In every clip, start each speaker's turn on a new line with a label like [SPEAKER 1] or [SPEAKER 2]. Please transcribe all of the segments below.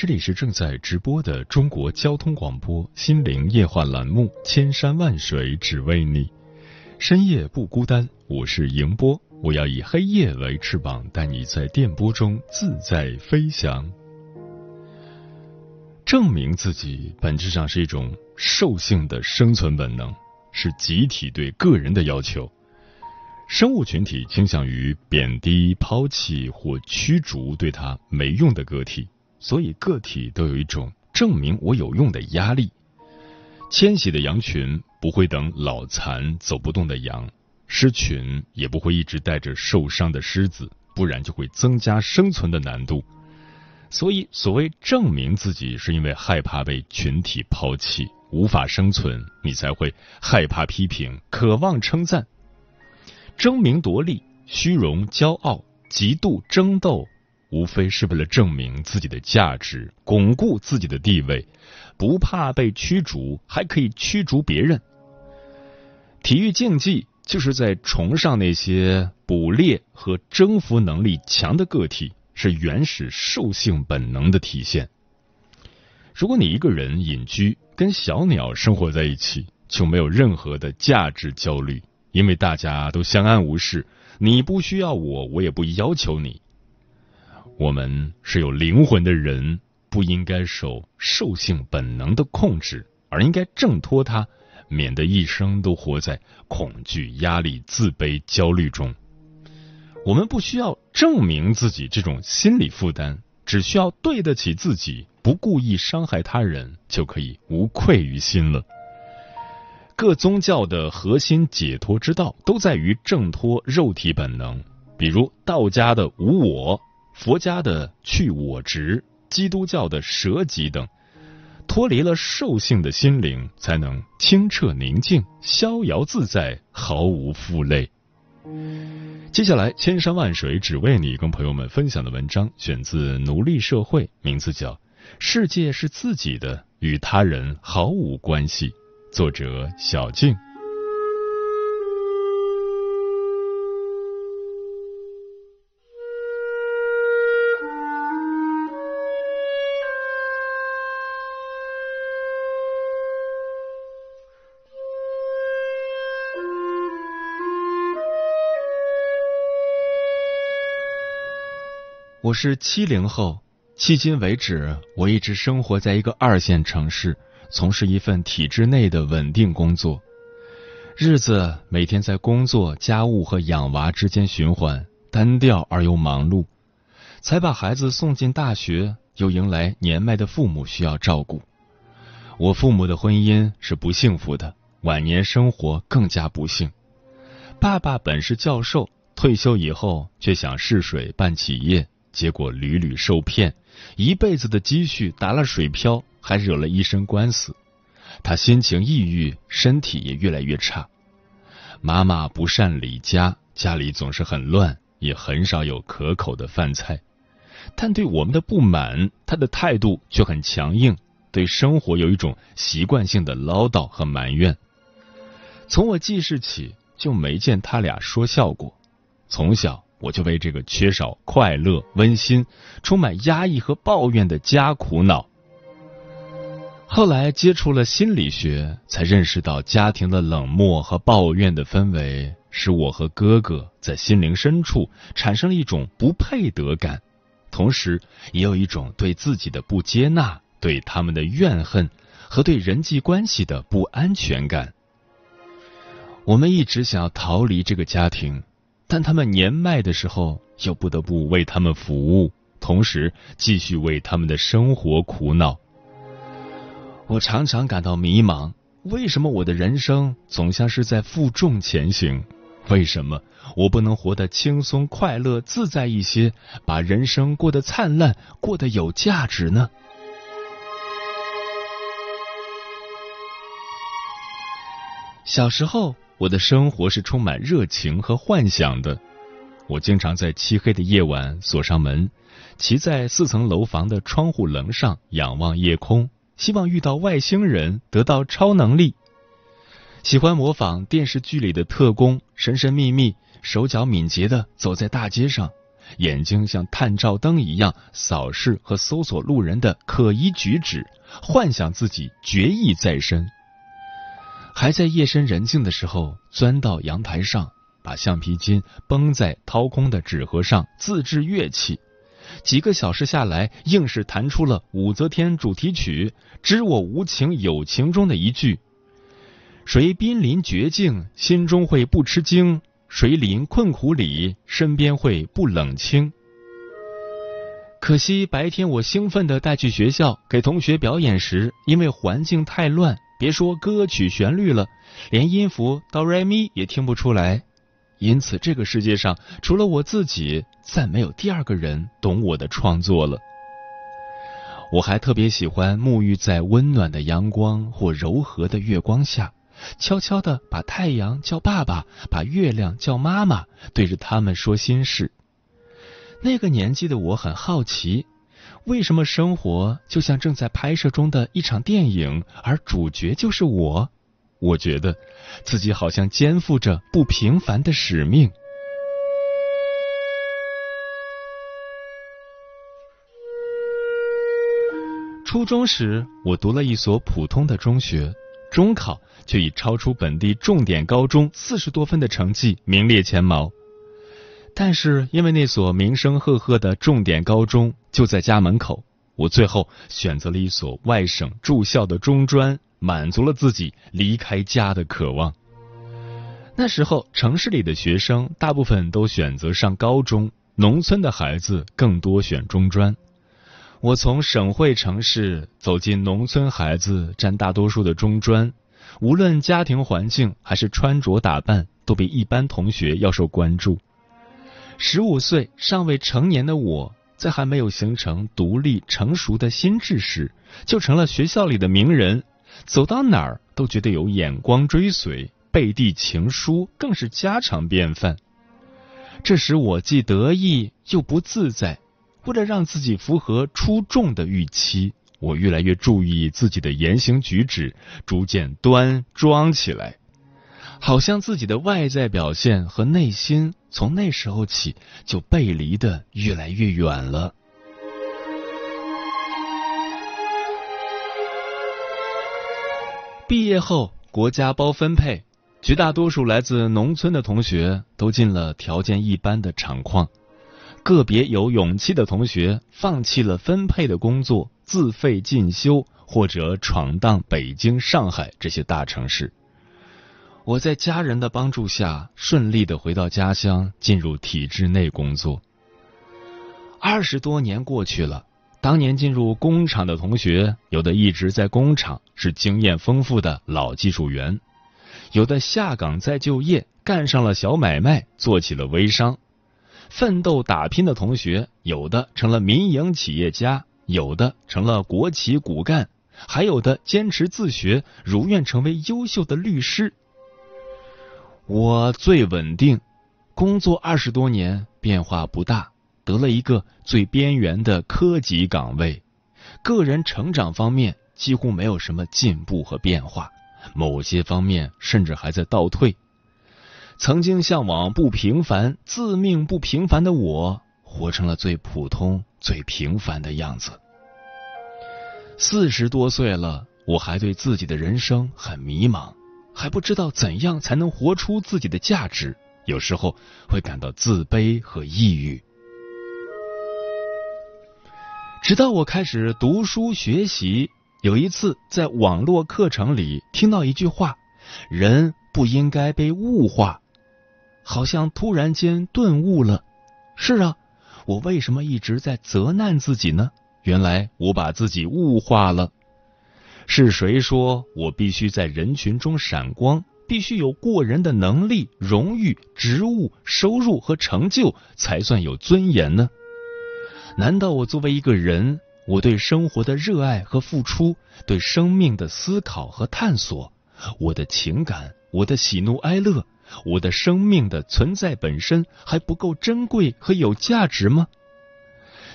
[SPEAKER 1] 这里是正在直播的中国交通广播心灵夜话栏目《千山万水只为你》，深夜不孤单，我是迎波，我要以黑夜为翅膀，带你在电波中自在飞翔。证明自己本质上是一种兽性的生存本能，是集体对个人的要求。生物群体倾向于贬低、抛弃或驱逐对他没用的个体。所以，个体都有一种证明我有用的压力。迁徙的羊群不会等老残走不动的羊，狮群也不会一直带着受伤的狮子，不然就会增加生存的难度。所以，所谓证明自己是因为害怕被群体抛弃，无法生存，你才会害怕批评，渴望称赞，争名夺利、虚荣、骄傲、极度、争斗。无非是为了证明自己的价值，巩固自己的地位，不怕被驱逐，还可以驱逐别人。体育竞技就是在崇尚那些捕猎和征服能力强的个体，是原始兽性本能的体现。如果你一个人隐居，跟小鸟生活在一起，就没有任何的价值焦虑，因为大家都相安无事，你不需要我，我也不要求你。我们是有灵魂的人，不应该受兽性本能的控制，而应该挣脱它，免得一生都活在恐惧、压力、自卑、焦虑中。我们不需要证明自己这种心理负担，只需要对得起自己，不故意伤害他人，就可以无愧于心了。各宗教的核心解脱之道，都在于挣脱肉体本能，比如道家的无我。佛家的去我执，基督教的舍己等，脱离了兽性的心灵，才能清澈宁静、逍遥自在，毫无负累。接下来，千山万水只为你，跟朋友们分享的文章选自《奴隶社会》，名字叫《世界是自己的，与他人毫无关系》，作者小静。我是七零后，迄今为止，我一直生活在一个二线城市，从事一份体制内的稳定工作，日子每天在工作、家务和养娃之间循环，单调而又忙碌。才把孩子送进大学，又迎来年迈的父母需要照顾。我父母的婚姻是不幸福的，晚年生活更加不幸。爸爸本是教授，退休以后却想试水办企业。结果屡屡受骗，一辈子的积蓄打了水漂，还惹了一身官司。他心情抑郁，身体也越来越差。妈妈不善理家，家里总是很乱，也很少有可口的饭菜。但对我们的不满，他的态度却很强硬，对生活有一种习惯性的唠叨和埋怨。从我记事起，就没见他俩说笑过。从小。我就为这个缺少快乐、温馨、充满压抑和抱怨的家苦恼。后来接触了心理学，才认识到家庭的冷漠和抱怨的氛围，使我和哥哥在心灵深处产生了一种不配得感，同时也有一种对自己的不接纳、对他们的怨恨和对人际关系的不安全感。我们一直想要逃离这个家庭，但他们年迈的时候又不得不为他们服务，同时继续为他们的生活苦恼。我常常感到迷茫，为什么我的人生总像是在负重前行？为什么我不能活得轻松、快乐、自在一些，把人生过得灿烂，过得有价值呢？小时候，我的生活是充满热情和幻想的。我经常在漆黑的夜晚锁上门，骑在四层楼房的窗户棱上仰望夜空，希望遇到外星人，得到超能力。喜欢模仿电视剧里的特工，神神秘秘、手脚敏捷的走在大街上，眼睛像探照灯一样扫视和搜索路人的可疑举止，幻想自己决意在身。还在夜深人静的时候，钻到阳台上，把橡皮筋绷在掏空的纸盒上，自制乐器。几个小时下来，硬是弹出了武则天主题曲《知我无情有情》中的一句。谁濒临绝境，心中会不吃惊；谁临困苦里，身边会不冷清。可惜白天我兴奋地带去学校给同学表演时，因为环境太乱，别说歌曲旋律了，连音符哆来咪也听不出来。因此，这个世界上除了我自己，再没有第二个人懂我的创作了。我还特别喜欢沐浴在温暖的阳光或柔和的月光下。悄悄的把太阳叫爸爸，把月亮叫妈妈，对着他们说心事。那个年纪的我很好奇，为什么生活就像正在拍摄中的一场电影，而主角就是我？我觉得自己好像肩负着不平凡的使命。初中时，我读了一所普通的中学。中考却以超出本地重点高中四十多分的成绩名列前茅，但是因为那所名声赫赫的重点高中就在家门口，我最后选择了一所外省住校的中专，满足了自己离开家的渴望。那时候城市里的学生大部分都选择上高中，农村的孩子更多选中专。我从省会城市走进农村，孩子占大多数的中专，无论家庭环境还是穿着打扮，都比一般同学要受关注。十五岁尚未成年的我，在还没有形成独立成熟的心智时，就成了学校里的名人，走到哪儿都觉得有眼光追随，背地情书更是家常便饭。这使我既得意又不自在。为了让自己符合出众的预期，我越来越注意自己的言行举止，逐渐端庄起来，好像自己的外在表现和内心从那时候起就背离的越来越远了。毕业后，国家包分配，绝大多数来自农村的同学都进了条件一般的厂矿。个别有勇气的同学放弃了分配的工作，自费进修或者闯荡北京、上海这些大城市。我在家人的帮助下，顺利的回到家乡，进入体制内工作。二十多年过去了，当年进入工厂的同学，有的一直在工厂，是经验丰富的老技术员；有的下岗再就业，干上了小买卖，做起了微商。奋斗打拼的同学，有的成了民营企业家，有的成了国企骨干，还有的坚持自学，如愿成为优秀的律师。我最稳定，工作二十多年，变化不大，得了一个最边缘的科级岗位，个人成长方面几乎没有什么进步和变化，某些方面甚至还在倒退。曾经向往不平凡、自命不平凡的我，活成了最普通、最平凡的样子。四十多岁了，我还对自己的人生很迷茫，还不知道怎样才能活出自己的价值，有时候会感到自卑和抑郁。直到我开始读书学习，有一次在网络课程里听到一句话：“人不应该被物化。”好像突然间顿悟了。是啊，我为什么一直在责难自己呢？原来我把自己物化了。是谁说我必须在人群中闪光，必须有过人的能力、荣誉、职务、收入和成就才算有尊严呢？难道我作为一个人，我对生活的热爱和付出，对生命的思考和探索，我的情感，我的喜怒哀乐，我的生命的存在本身还不够珍贵和有价值吗？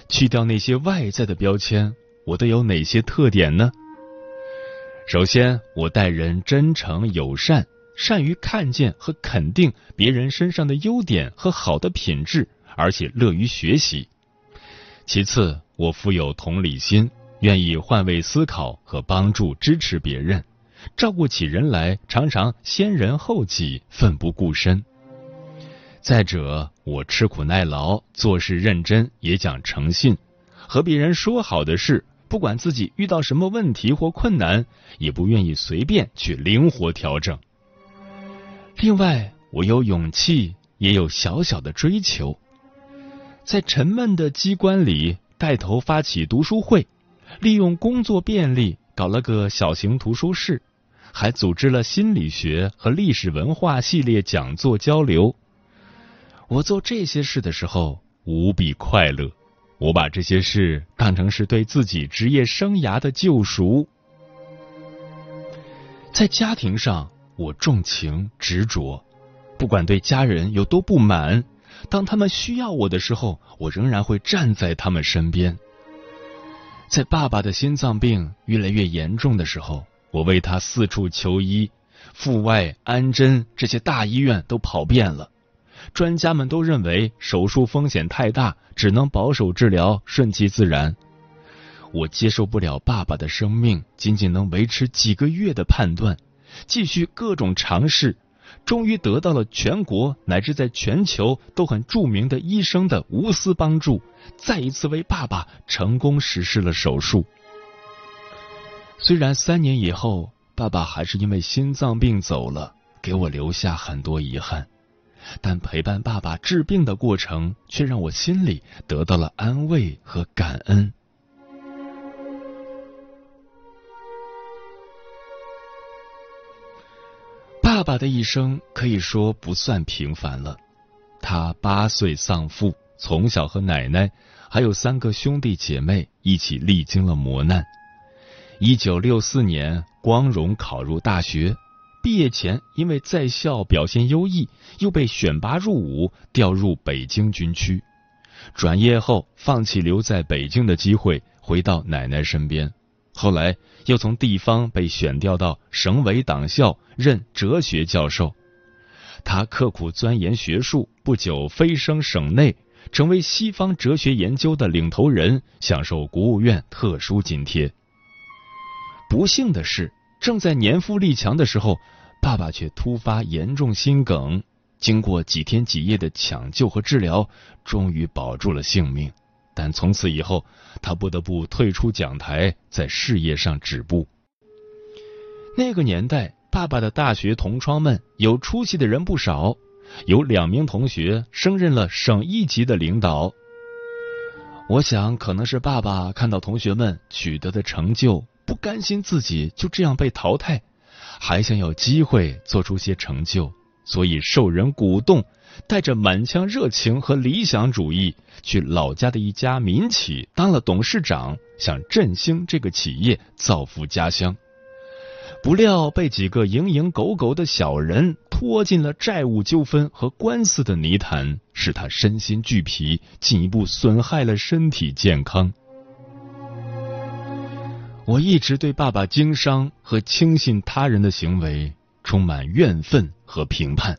[SPEAKER 1] 去掉那些外在的标签，我都有哪些特点呢？首先，我待人真诚友善，善于看见和肯定别人身上的优点和好的品质，而且乐于学习。其次，我富有同理心，愿意换位思考和帮助支持别人，照顾起人来常常先人后己，奋不顾身。再者，我吃苦耐劳，做事认真，也讲诚信，和别人说好的事。不管自己遇到什么问题或困难，也不愿意随便去灵活调整。另外，我有勇气，也有小小的追求。在沉闷的机关里，带头发起读书会，利用工作便利搞了个小型图书室，还组织了心理学和历史文化系列讲座交流。我做这些事的时候，无比快乐。我把这些事当成是对自己职业生涯的救赎。在家庭上，我重情执着，不管对家人有多不满，当他们需要我的时候，我仍然会站在他们身边。在爸爸的心脏病越来越严重的时候，我为他四处求医，阜外、安贞这些大医院都跑遍了。专家们都认为手术风险太大，只能保守治疗，顺其自然。我接受不了爸爸的生命仅仅能维持几个月的判断，继续各种尝试，终于得到了全国乃至在全球都很著名的医生的无私帮助，再一次为爸爸成功实施了手术。虽然三年以后，爸爸还是因为心脏病走了，给我留下很多遗憾。但陪伴爸爸治病的过程，却让我心里得到了安慰和感恩。爸爸的一生可以说不算平凡了。他八岁丧父，从小和奶奶还有三个兄弟姐妹一起历经了磨难。一九六四年，光荣考入大学。毕业前，因为在校表现优异，又被选拔入伍，调入北京军区。转业后，放弃留在北京的机会，回到奶奶身边。后来，又从地方被选调到省委党校任哲学教授。他刻苦钻研学术，不久飞升省内，成为西方哲学研究的领头人，享受国务院特殊津贴。不幸的是，正在年富力强的时候。爸爸却突发严重心梗，经过几天几夜的抢救和治疗，终于保住了性命。但从此以后，他不得不退出讲台，在事业上止步。那个年代，爸爸的大学同窗们有出息的人不少，有两名同学升任了省一级的领导。我想，可能是爸爸看到同学们取得的成就，不甘心自己就这样被淘汰。还想有机会做出些成就，所以受人鼓动，带着满腔热情和理想主义，去老家的一家民企当了董事长，想振兴这个企业，造福家乡。不料被几个蝇营狗苟的小人拖进了债务纠纷和官司的泥潭，使他身心俱疲，进一步损害了身体健康。我一直对爸爸经商和轻信他人的行为充满怨愤和评判，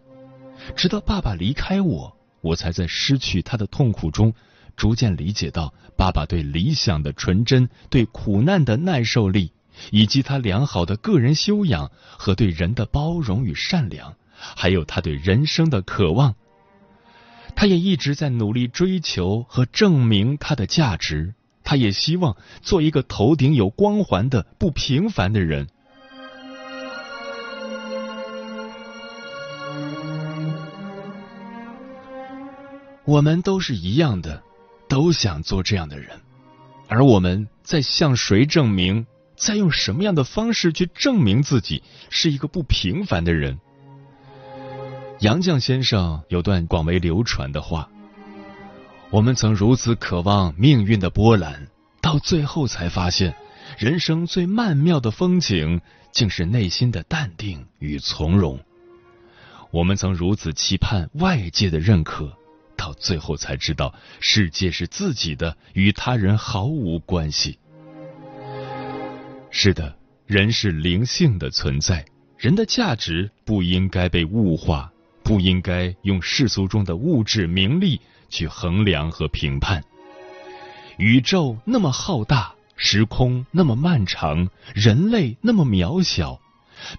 [SPEAKER 1] 直到爸爸离开我，我才在失去他的痛苦中，逐渐理解到爸爸对理想的纯真、对苦难的耐受力，以及他良好的个人修养和对人的包容与善良，还有他对人生的渴望。他也一直在努力追求和证明他的价值。他也希望做一个头顶有光环的不平凡的人。我们都是一样的，都想做这样的人，而我们在向谁证明？在用什么样的方式去证明自己是一个不平凡的人？杨绛先生有段广为流传的话：“我们曾如此渴望命运的波澜，到最后才发现，人生最曼妙的风景，竟是内心的淡定与从容。我们曾如此期盼外界的认可，到最后才知道，世界是自己的，与他人毫无关系。”是的，人是灵性的存在，人的价值不应该被物化，不应该用世俗中的物质名利去衡量和评判。宇宙那么浩大，时空那么漫长，人类那么渺小，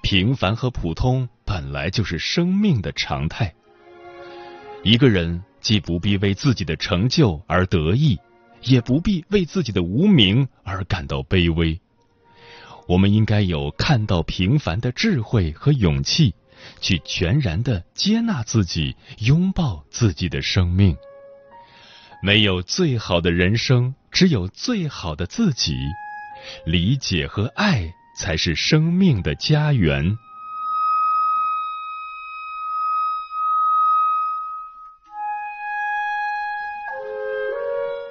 [SPEAKER 1] 平凡和普通本来就是生命的常态。一个人既不必为自己的成就而得意，也不必为自己的无名而感到卑微。我们应该有看到平凡的智慧和勇气，去全然的接纳自己，拥抱自己的生命。没有最好的人生，只有最好的自己。理解和爱才是生命的家园。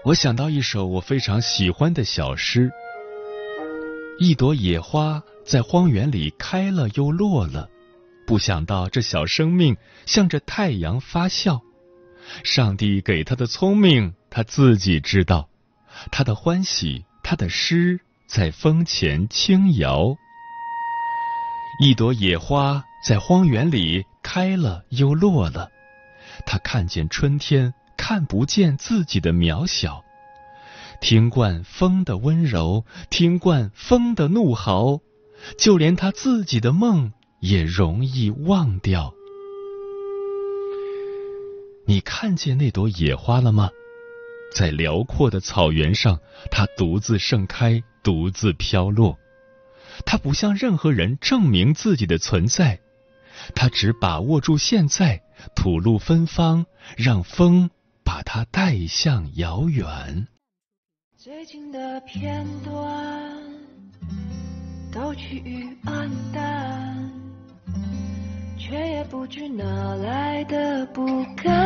[SPEAKER 1] 我想到一首我非常喜欢的小诗。一朵野花在荒原里开了又落了，不想到这小生命向着太阳发笑。上帝给他的聪明，他自己知道；他的欢喜，他的诗在风前轻摇。一朵野花在荒原里开了又落了，他看见春天，看不见自己的渺小。听惯风的温柔，听惯风的怒嚎，就连他自己的梦也容易忘掉。你看见那朵野花了吗？在辽阔的草原上，它独自盛开，独自飘落。它不向任何人证明自己的存在，它只把握住现在，吐露芬芳，让风把它带向遥远。
[SPEAKER 2] 最近的片段都趋于黯淡，却也不知哪来的不甘。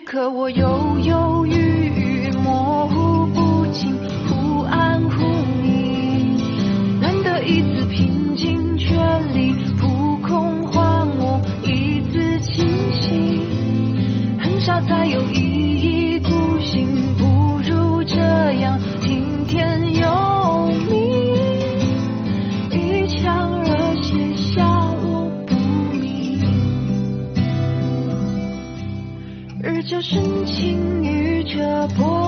[SPEAKER 2] 可我犹犹豫豫，模糊不清，忽暗忽明。难得一次平深情与
[SPEAKER 1] 这波。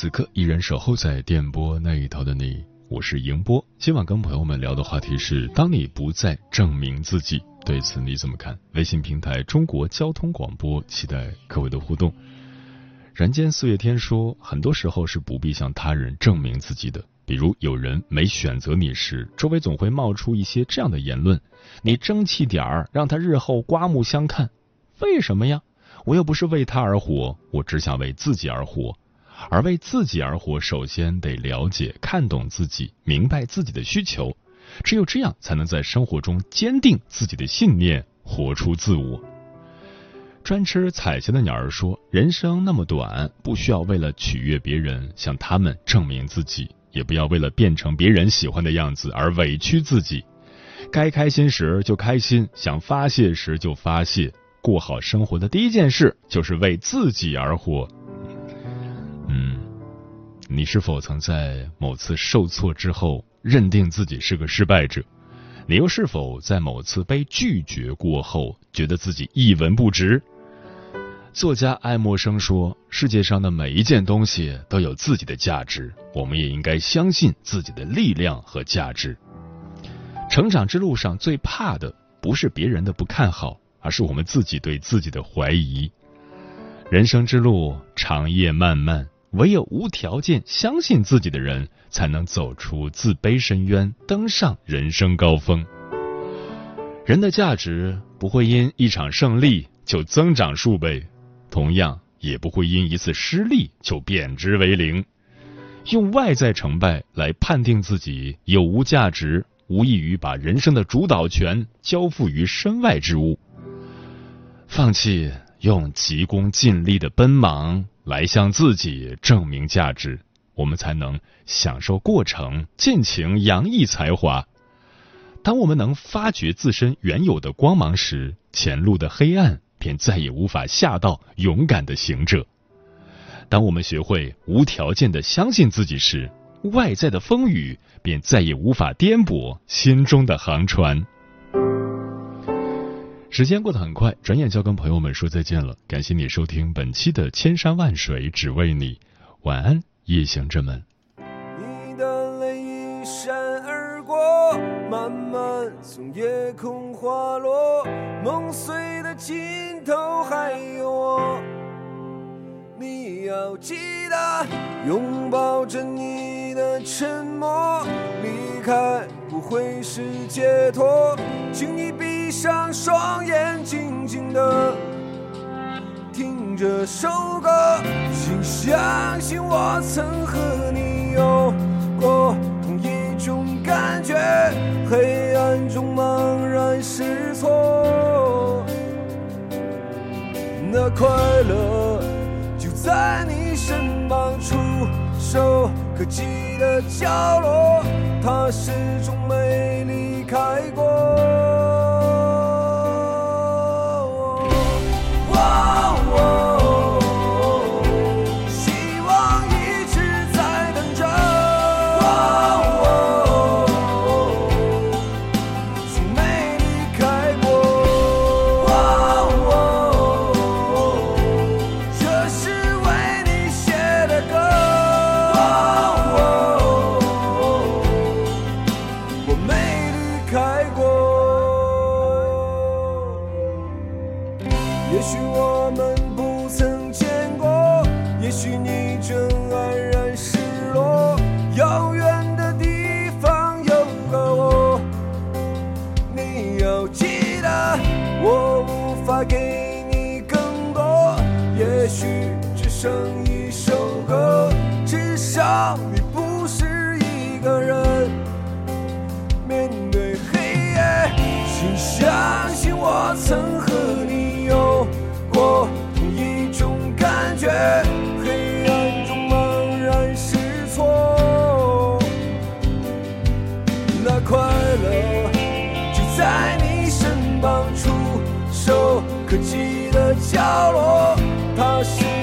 [SPEAKER 1] 此刻依然守候在电波那一头的你，我是迎波。今晚跟朋友们聊的话题是：当你不再证明自己，对此你怎么看？微信平台中国交通广播，期待各位的互动。人间四月天说，很多时候是不必向他人证明自己的。比如有人没选择你时，周围总会冒出一些这样的言论：“你争气点儿，让他日后刮目相看。”为什么呀？我又不是为他而活，我只想为自己而活。而为自己而活，首先得了解、看懂自己，明白自己的需求，只有这样，才能在生活中坚定自己的信念，活出自我。专吃彩霞的鸟儿说：“人生那么短，不需要为了取悦别人向他们证明自己，也不要为了变成别人喜欢的样子而委屈自己。该开心时就开心，想发泄时就发泄。过好生活的第一件事就是为自己而活。”你是否曾在某次受挫之后认定自己是个失败者？你又是否在某次被拒绝过后觉得自己一文不值？作家爱默生说：“世界上的每一件东西都有自己的价值，我们也应该相信自己的力量和价值。”成长之路上最怕的不是别人的不看好，而是我们自己对自己的怀疑。人生之路长夜漫漫，唯有无条件相信自己的人，才能走出自卑深渊，登上人生高峰。人的价值不会因一场胜利就增长数倍。同样也不会因一次失利就贬值为零。用外在成败来判定自己有无价值，无异于把人生的主导权交付于身外之物。放弃用急功近利的奔忙来向自己证明价值，我们才能享受过程，尽情洋溢才华。当我们能发掘自身原有的光芒时，前路的黑暗。便再也无法吓到勇敢的行者。当我们学会无条件的相信自己时，外在的风雨便再也无法颠簸心中的航船。时间过得很快，转眼就要跟朋友们说再见了。感谢你收听本期的《千山万水只为你》，晚安，夜行者们。
[SPEAKER 3] 你的泪一闪而过，慢慢从夜空滑落，梦碎的尽头还有我。你要记得拥抱着你的沉默，离开会是解脱，请你闭上双眼，静静的听这首歌，请相信我曾和你有过同一种感觉，黑暗中茫然失措，那快乐就在你身旁触手可及的角落，他始终没离开过。你身旁触手可及的角落他是